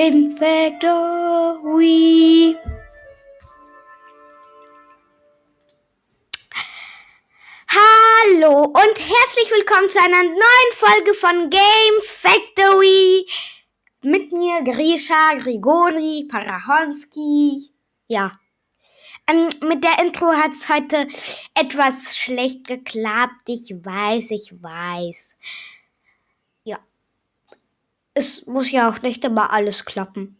Game Factory. Hallo und herzlich willkommen zu einer neuen Folge von Game Factory. Mit mir Grisha, Grigori, Parahonski. Ja. Ähm, mit der Intro hat es heute etwas schlecht geklappt. Ich weiß, ich weiß es muss ja auch nicht immer alles klappen.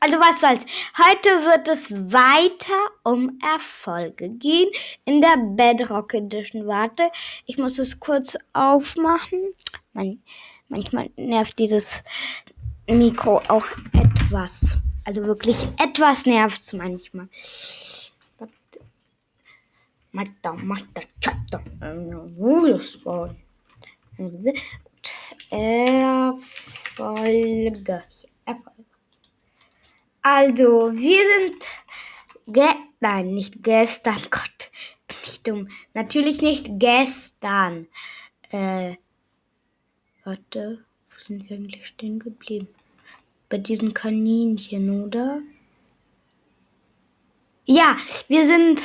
Also was soll's. Heute wird es weiter um Erfolge gehen in der Bedrock Edition. Warte, ich muss es kurz aufmachen. Man, manchmal nervt dieses Mikro auch etwas. Also wirklich etwas nervt's manchmal. Magda, Magda, Chapter. Erfolge. Erfolge. Also, wir sind ge Nein, nicht gestern. Gott, nicht dumm. Natürlich nicht gestern. Äh, warte, wo sind wir eigentlich stehen geblieben? Bei diesem Kaninchen, oder? Ja, wir sind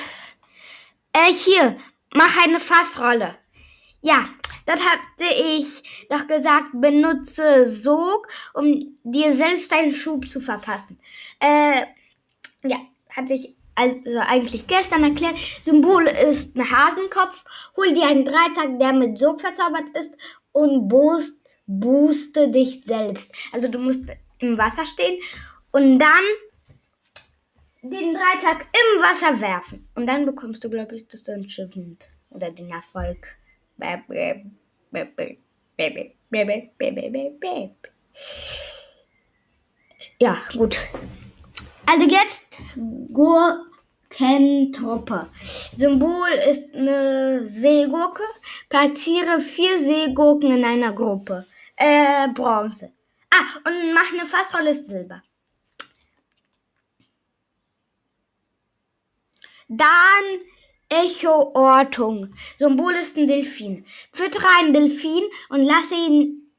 äh, hier. Mach eine Fassrolle. Ja, das hatte ich doch gesagt, benutze Sog, um dir selbst einen Schub zu verpassen. Äh, ja, hatte ich also eigentlich gestern erklärt. Symbol ist ein Hasenkopf. Hol dir einen Dreitag, der mit Sog verzaubert ist und boost, booste dich selbst. Also du musst im Wasser stehen und dann den Dreitag im Wasser werfen. Und dann bekommst du, glaube ich, das Achievement oder den Erfolg. Ja, gut. Also jetzt Gurkentruppe. Symbol ist eine Seegurke. Platziere vier Seegurken in einer Gruppe. Äh, Bronze. Ah, und mach eine Fassrolle ist Silber. Dann Echo-Ortung. Symbol ist ein Delfin. Füttere einen Delfin und lasse ihn,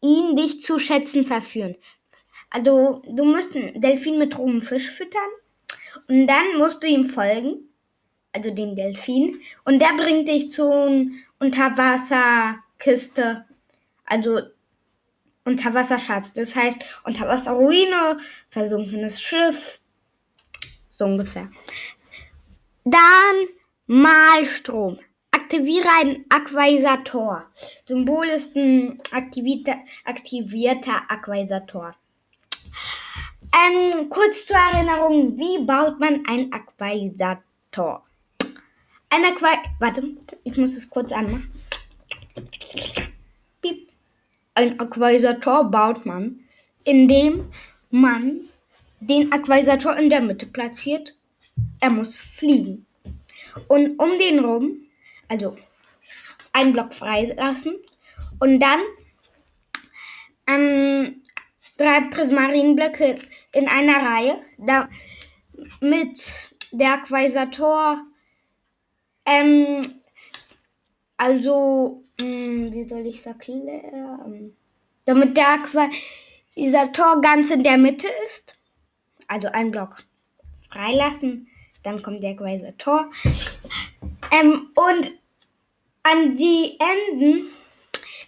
ihn dich zu Schätzen verführen. Also, du musst einen Delfin mit rohem Fisch füttern und dann musst du ihm folgen, also dem Delfin, und der bringt dich zu einer Unterwasserkiste, also Unterwasserschatz. Das heißt, Unterwasserruine, versunkenes Schiff, so ungefähr. Dann Malstrom. Aktiviere einen Aquaisator. Symbol ist ein aktivierter, aktivierter Aquaisator. Ähm, kurz zur Erinnerung, wie baut man einen Aquaisator? Ein Aquai... Warte, ich muss es kurz anmachen. Piep. Ein Aquaisator baut man, indem man den Aquaisator in der Mitte platziert. Er muss fliegen. Und um den rum, also einen Block freilassen und dann ähm, drei Prismarinblöcke in einer Reihe, da, mit der Quasator, ähm, also, mh, hm, wie soll ich es erklären? Damit der Quasator ganz in der Mitte ist, also ein Block freilassen, dann kommt der weiße Tor. Ähm, und an die Enden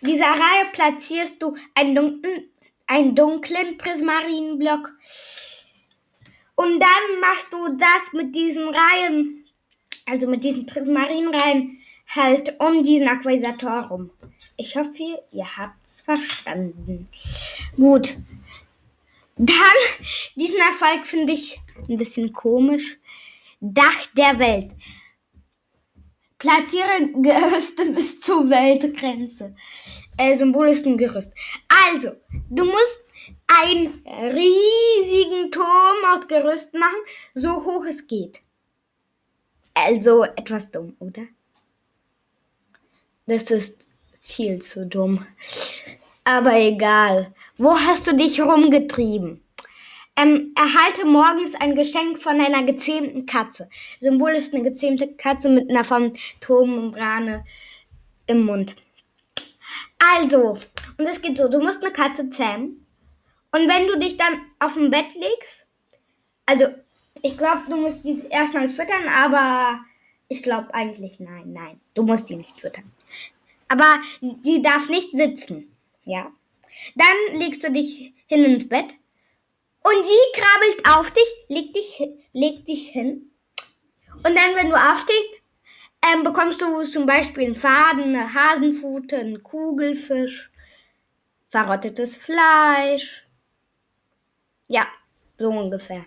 dieser Reihe platzierst du einen dunklen, einen dunklen Prismarinblock. Und dann machst du das mit diesen Reihen, also mit diesen Prismarinreihen, halt um diesen Aquasator rum. Ich hoffe, ihr habt es verstanden. Gut. Dann, diesen Erfolg finde ich ein bisschen komisch. Dach der Welt. Platziere Gerüste bis zur Weltgrenze. Äh, Symbol ist ein Gerüst. Also, du musst einen riesigen Turm aus Gerüst machen, so hoch es geht. Also etwas dumm, oder? Das ist viel zu dumm. Aber egal. Wo hast du dich rumgetrieben? Ähm, erhalte morgens ein Geschenk von einer gezähmten Katze. Symbol ist eine gezähmte Katze mit einer Phantommembrane im Mund. Also, und es geht so, du musst eine Katze zähmen Und wenn du dich dann auf dem Bett legst, also ich glaube, du musst die erstmal füttern, aber ich glaube eigentlich nein, nein, du musst die nicht füttern. Aber die darf nicht sitzen, ja. Dann legst du dich hin ins Bett und sie krabbelt auf dich, leg dich, leg dich hin. Und dann, wenn du aufstehst, ähm, bekommst du zum Beispiel einen Faden, eine Hasenpfote, einen Kugelfisch, verrottetes Fleisch. Ja, so ungefähr.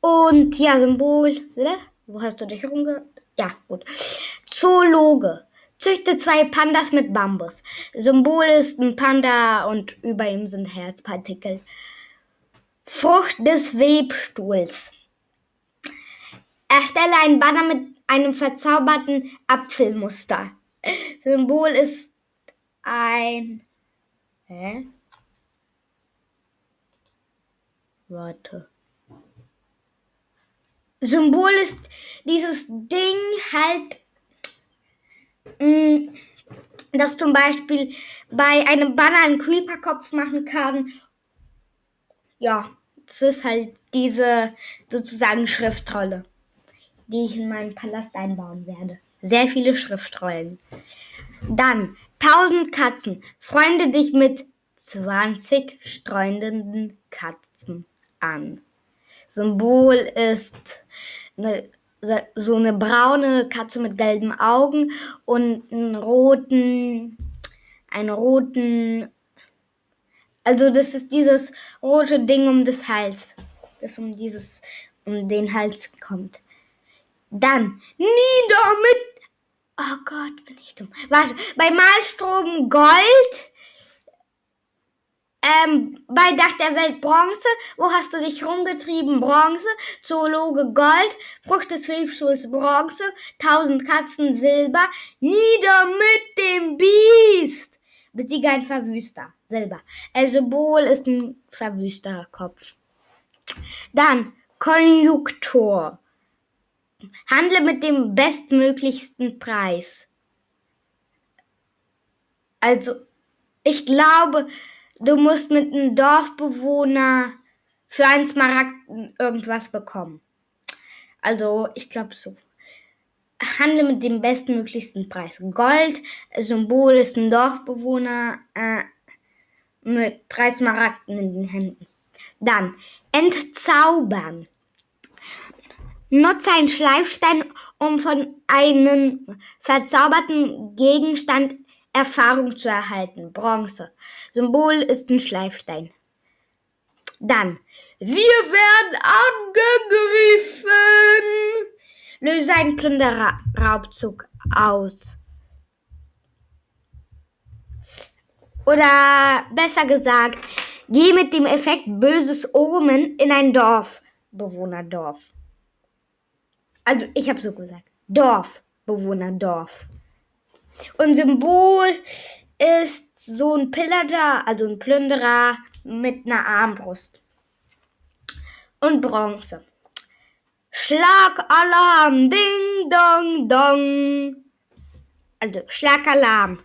Und ja, Symbol. Wo hast du dich rumge... Ja, gut. Zoologe. Züchte zwei Pandas mit Bambus. Symbol ist ein Panda und über ihm sind Herzpartikel. Frucht des Webstuhls. Erstelle einen Banner mit einem verzauberten Apfelmuster. Symbol ist ein. Hä? Warte. Symbol ist dieses Ding halt, das zum Beispiel bei einem Banner einen Creeper-Kopf machen kann. Ja, das ist halt diese sozusagen Schriftrolle, die ich in meinen Palast einbauen werde. Sehr viele Schriftrollen. Dann 1000 Katzen. Freunde dich mit 20 streunenden Katzen an. Symbol ist eine, so eine braune Katze mit gelben Augen und einen roten, einen roten, also das ist dieses rote Ding um das Hals, das um dieses, um den Hals kommt. Dann nieder mit, oh Gott, bin ich dumm. Warte, bei Malstrom Gold ähm, bei Dach der Welt Bronze. Wo hast du dich rumgetrieben? Bronze. Zoologe Gold. Frucht des Hilfschuls Bronze. Tausend Katzen Silber. Nieder mit dem Biest. Besiege ein Verwüster. Silber. El Symbol ist ein verwüsterer Kopf. Dann Konjunktor. Handle mit dem bestmöglichsten Preis. Also, ich glaube, du musst mit einem Dorfbewohner für einen Smaragd irgendwas bekommen. Also, ich glaube so. Handle mit dem bestmöglichsten Preis. Gold, Symbol ist ein Dorfbewohner äh, mit drei Smaragden in den Händen. Dann, entzaubern. Nutze einen Schleifstein, um von einem verzauberten Gegenstand Erfahrung zu erhalten. Bronze. Symbol ist ein Schleifstein. Dann. Wir werden angegriffen. Löse einen Plünderraubzug aus. Oder besser gesagt, geh mit dem Effekt böses Omen in ein Dorf. Bewohnerdorf. Also ich habe so gesagt. Dorf. Bewohnerdorf. Und Symbol ist so ein Pillager, also ein Plünderer mit einer Armbrust. Und Bronze. Schlagalarm, ding dong dong. Also Schlagalarm.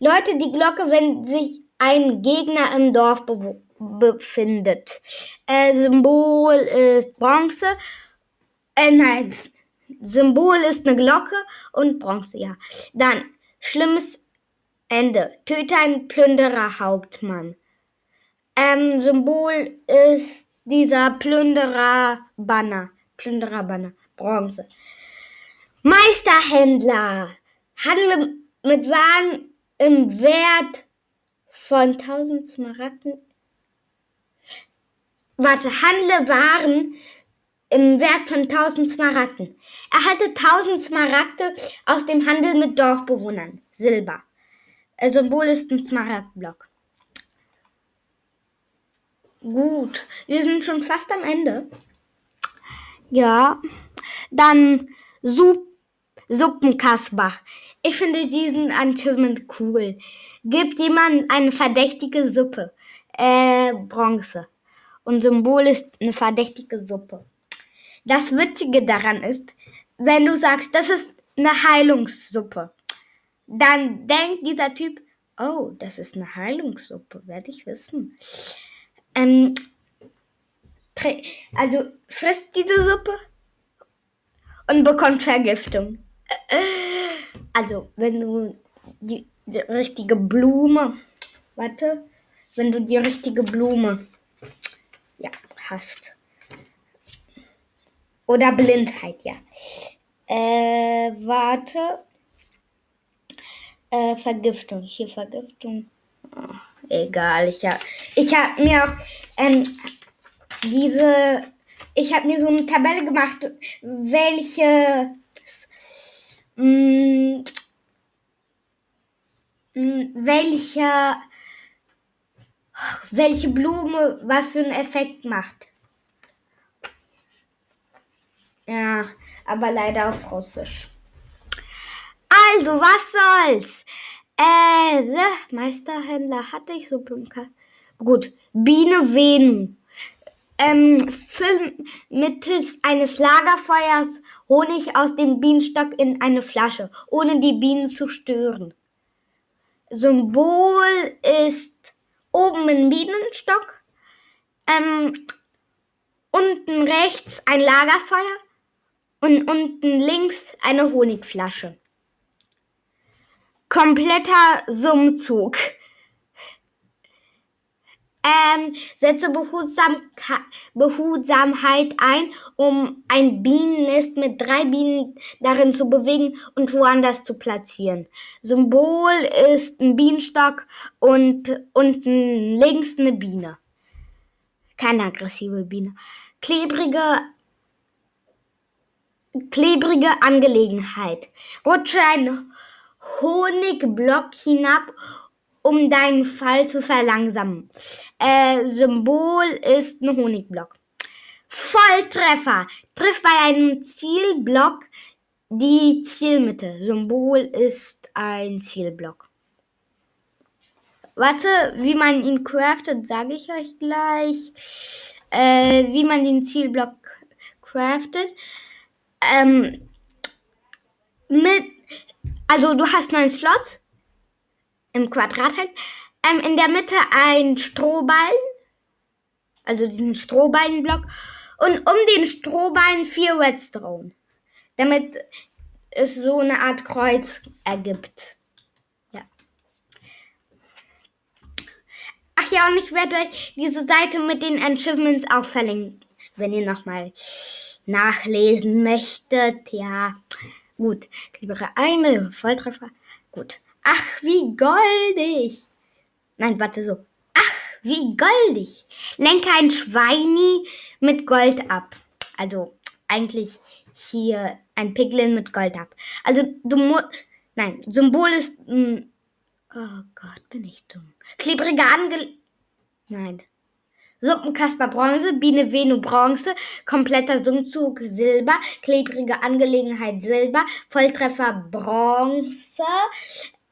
Leute, die Glocke, wenn sich ein Gegner im Dorf be befindet. Äh, Symbol ist Bronze. Äh, nein, Symbol ist eine Glocke und Bronze, ja. Dann Schlimmes Ende. Töte ein Plünderer Hauptmann. Ähm, Symbol ist dieser Plünderer Banner. Plünderer Banner. Bronze. Meisterhändler. Handle mit Waren im Wert von 1000 Smaragden. Warte, handle Waren im Wert von 1000 Smaragden. Erhalte 1000 Smaragde aus dem Handel mit Dorfbewohnern. Silber. Symbol ist ein Smaragdblock. Gut, wir sind schon fast am Ende. Ja, dann Sup Suppenkasper. Ich finde diesen Achievement cool. Gibt jemand eine verdächtige Suppe. Äh, Bronze. Und Symbol ist eine verdächtige Suppe. Das Witzige daran ist, wenn du sagst, das ist eine Heilungssuppe, dann denkt dieser Typ, Oh, das ist eine Heilungssuppe, werde ich wissen. Ähm, also frisst diese Suppe und bekommt Vergiftung. Also, wenn du die, die richtige Blume, warte, wenn du die richtige Blume, ja, hast. Oder Blindheit, ja. Äh, warte. Äh, Vergiftung. Hier Vergiftung. Oh, egal, ich habe ich hab mir auch ähm, diese. Ich habe mir so eine Tabelle gemacht, welche. Mh, mh, welche welche Blume was für einen Effekt macht. Ja, aber leider auf Russisch. Also, was soll's? Äh, the Meisterhändler hatte ich so Pumka. Gut, Biene Venu. Ähm, füllen mittels eines Lagerfeuers Honig aus dem Bienenstock in eine Flasche, ohne die Bienen zu stören. Symbol ist oben ein Bienenstock, ähm, unten rechts ein Lagerfeuer und unten links eine Honigflasche. Kompletter Summzug. Ähm, setze Behutsam Behutsamkeit ein, um ein Bienennest mit drei Bienen darin zu bewegen und woanders zu platzieren. Symbol ist ein Bienenstock und unten links eine Biene. Keine aggressive Biene. Klebrige klebrige Angelegenheit. Rutsche ein Honigblock hinab, um deinen Fall zu verlangsamen. Äh, Symbol ist ein Honigblock. Volltreffer. Triff bei einem Zielblock die Zielmitte. Symbol ist ein Zielblock. Warte, wie man ihn craftet, sage ich euch gleich. Äh, wie man den Zielblock craftet. Ähm, mit, also du hast neun Slots im Quadrat halt. Ähm, in der Mitte ein Strohballen, also diesen Strohballenblock und um den Strohballen vier Redstone, damit es so eine Art Kreuz ergibt. Ja. Ach ja, und ich werde euch diese Seite mit den Achievements auch verlinken, wenn ihr nochmal nachlesen möchtet. Ja, gut. Liebere eine Volltreffer. Gut. Ach, wie goldig. Nein, warte so. Ach, wie goldig. Lenke ein Schweini mit Gold ab. Also eigentlich hier ein Piglin mit Gold ab. Also du musst. Nein, Symbol ist. Mh, hm, oh Gott, bin ich dumm. Klebrige Ange. Nein. Suppenkasper Bronze, Biene Venu Bronze, kompletter Summzug Silber, klebrige Angelegenheit Silber, Volltreffer Bronze,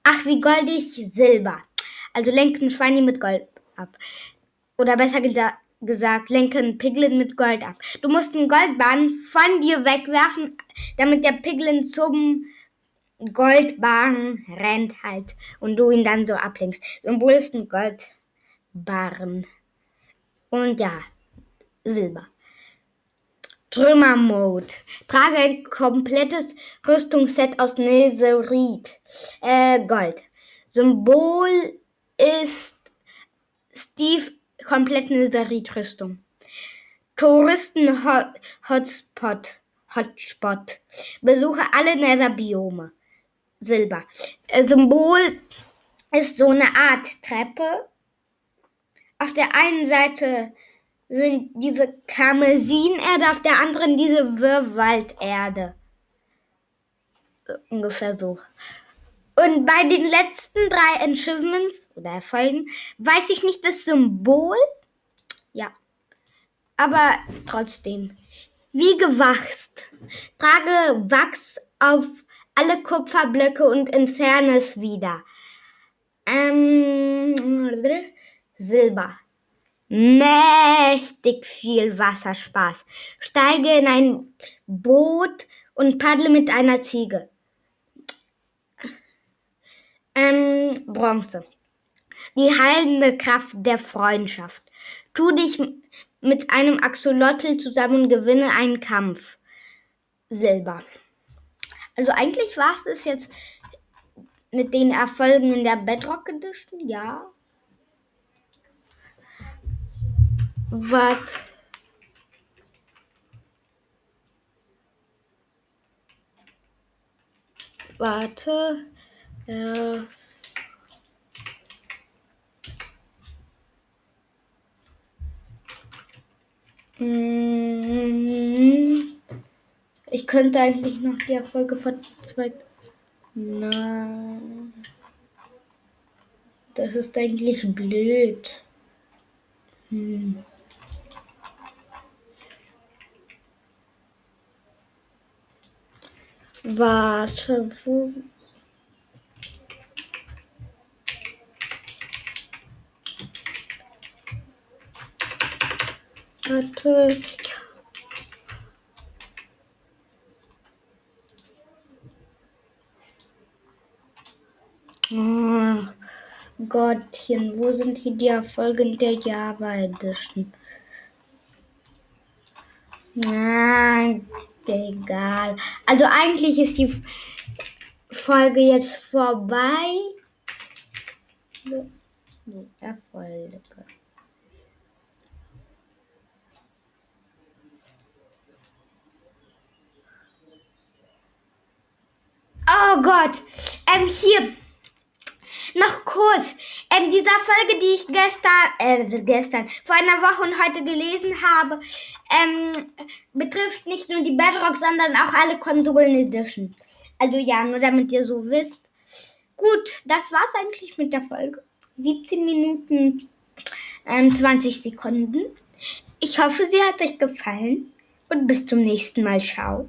ach wie goldig Silber. Also lenken Schweini mit Gold ab. Oder besser gesa gesagt, lenken Piglin mit Gold ab. Du musst den Goldbahn von dir wegwerfen, damit der Piglin zum Goldbarren rennt halt und du ihn dann so ablenkst. Symbol ist ein Goldbarren. Und ja, Silber. Trümmer-Mode. Trage ein komplettes Rüstungsset aus Netherite. Äh, Gold. Symbol ist Steve komplett Netherite-Rüstung. Touristen-Hotspot. Hotspot. Besuche alle Nether-Biome. Silber. Äh, Symbol ist so eine Art Treppe auf der einen Seite sind diese Karmesinerde, auf der anderen diese Wirrwalderde. Ungefähr so. Und bei den letzten drei Achievements oder Erfolgen weiß ich nicht das Symbol. Ja. Aber trotzdem. Wie gewachst. Trage Wachs auf alle Kupferblöcke und entferne es wieder. Ähm, Silber. Mächtig viel Wasserspaß. Steige in ein Boot und paddle mit einer Ziege. Ähm, Bronze. Die heilende Kraft der Freundschaft. Tu dich mit einem Axolotl zusammen und gewinne einen Kampf. Silber. Also eigentlich war es jetzt mit den Erfolgen in der Bedrock Edition, ja. Warte. Warte. Ja. Mm. Ich könnte eigentlich noch die Erfolge von zwei. Nein. Das ist eigentlich blöd. Hm. Warte, wo. Warte. Oh, Gottchen, wo sind hier die Erfolge der Java Edition? Nein, egal. Also eigentlich ist die Folge jetzt vorbei. Erfolge. Oh Gott, ähm, hier noch kurz. Ähm, dieser Folge, die ich gestern, äh, gestern, vor einer Woche und heute gelesen habe, ähm, betrifft nicht nur die Bedrock, sondern auch alle Konsolen Edition. Also ja, nur damit ihr so wisst. Gut, das war's eigentlich mit der Folge. 17 Minuten ähm, 20 Sekunden. Ich hoffe, sie hat euch gefallen und bis zum nächsten Mal. Ciao.